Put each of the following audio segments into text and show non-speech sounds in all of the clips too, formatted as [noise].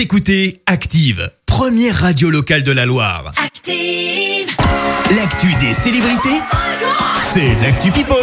Vous écoutez Active, première radio locale de la Loire. Active. L'actu des célébrités, c'est l'actu People.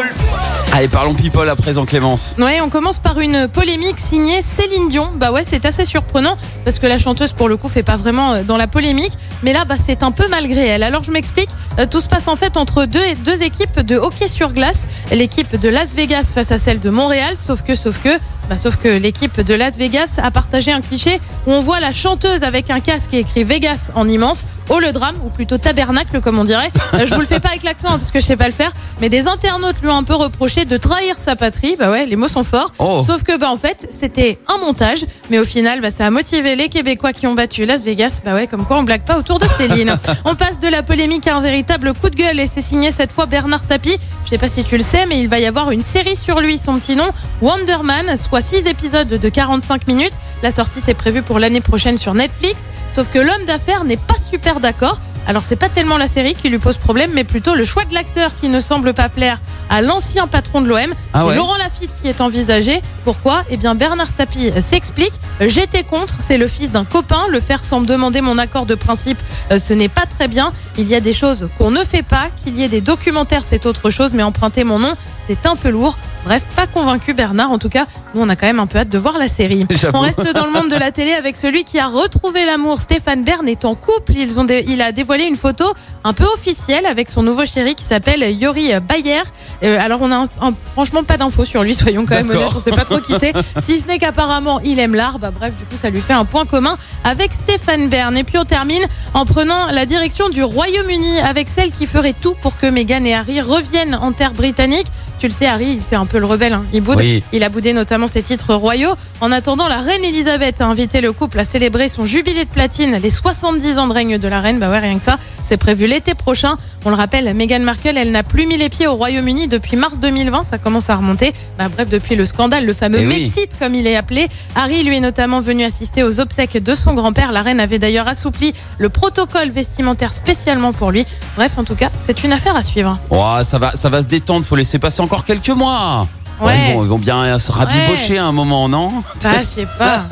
Allez, parlons people à présent, Clémence. Ouais, on commence par une polémique signée Céline Dion. Bah ouais, c'est assez surprenant parce que la chanteuse pour le coup fait pas vraiment euh, dans la polémique, mais là bah c'est un peu malgré elle. Alors je m'explique, Euh, tout se passe en fait entre deux deux équipes de hockey sur glace, l'équipe de Las Vegas face à celle de Montréal, sauf que sauf que bah, sauf que l'équipe de Las Vegas a partagé un cliché où on voit la chanteuse avec un casque et écrit Vegas en immense, au le drame, ou plutôt tabernacle comme on dirait. Euh, je vous le fais pas avec l'accent hein, parce que je sais pas le faire, mais des internautes lui ont un peu reproché de trahir sa patrie. Bah ouais, les mots sont forts. Oh. Sauf que bah en fait c'était un montage, mais au final bah, ça a motivé les Québécois qui ont battu Las Vegas. Bah ouais, comme quoi on blague pas autour de Céline. [laughs] on passe de la polémique à un véritable coup de gueule et c'est signé cette fois Bernard Tapie. Je sais pas si tu le sais, mais il va y avoir une série sur lui. Son petit nom Wonderman, soit 6 épisodes de 45 minutes. La sortie c'est prévu pour l'année prochaine sur Netflix. Sauf que l'homme d'affaires n'est pas super d'accord. Alors c'est pas tellement la série qui lui pose problème, mais plutôt le choix de l'acteur qui ne semble pas plaire à l'ancien patron de l'OM. Ah c'est ouais Laurent Lafitte qui est envisagé. Pourquoi? Eh bien Bernard Tapie s'explique. J'étais contre, c'est le fils d'un copain. Le faire sans me demander mon accord de principe, euh, ce n'est pas très bien. Il y a des choses qu'on ne fait pas. Qu'il y ait des documentaires, c'est autre chose, mais emprunter mon nom, c'est un peu lourd. Bref, pas convaincu Bernard. En tout cas, nous on a quand même un peu hâte de voir la série. On reste dans le monde de la télé avec celui qui a retrouvé l'amour. Stéphane Bern est en couple. Ils ont dé- il a dévoilé une photo un peu officielle avec son nouveau chéri qui s'appelle Yori Bayer. Euh, alors on a un- un- franchement pas d'infos sur lui, soyons quand même honnêtes, on sait pas trop qui c'est. [laughs] Si ce n'est qu'apparemment il aime l'art. Bah, bref, du coup ça lui fait un point commun avec Stéphane Bern. Et puis on termine en prenant la direction du Royaume-Uni avec celle qui ferait tout pour que Meghan et Harry reviennent en terre britannique. Tu le sais, Harry, il fait un peu le rebelle. hein. Il boude. Oui. Il a boudé notamment ses titres royaux. En attendant, la reine Elisabeth a invité le couple à célébrer son jubilé de platine, les 70 ans de règne de la reine. Bah ouais, rien que ça, c'est prévu l'été prochain. On le rappelle, Meghan Markle, elle n'a plus mis les pieds au Royaume-Uni depuis mars 2020. Ça commence à remonter. Bah bref, depuis le scandale, le fameux Eh oui. Mexit, comme il est appelé. Harry, lui, est notamment venu assister aux obsèques de son grand-père. La reine avait d'ailleurs assoupli le protocole vestimentaire spécialement pour lui. Bref, en tout cas, c'est une affaire à suivre. Oh, ça va, ça va se détendre. Faut laisser passer encore quelques mois. Ouais. ils, vont, ils vont bien se rabibocher à un moment, non Ah, je sais pas.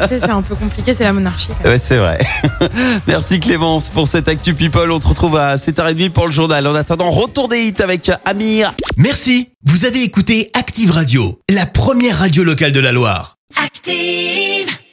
tu sais, c'est un peu compliqué, c'est la monarchie. Ouais, c'est vrai. [laughs] Merci Clémence pour cette Actu People. On te retrouve à 7h30 pour le journal. En attendant, retour des hits avec Amir. Merci, vous avez écouté Active Radio, la première radio locale de la Loire. Active.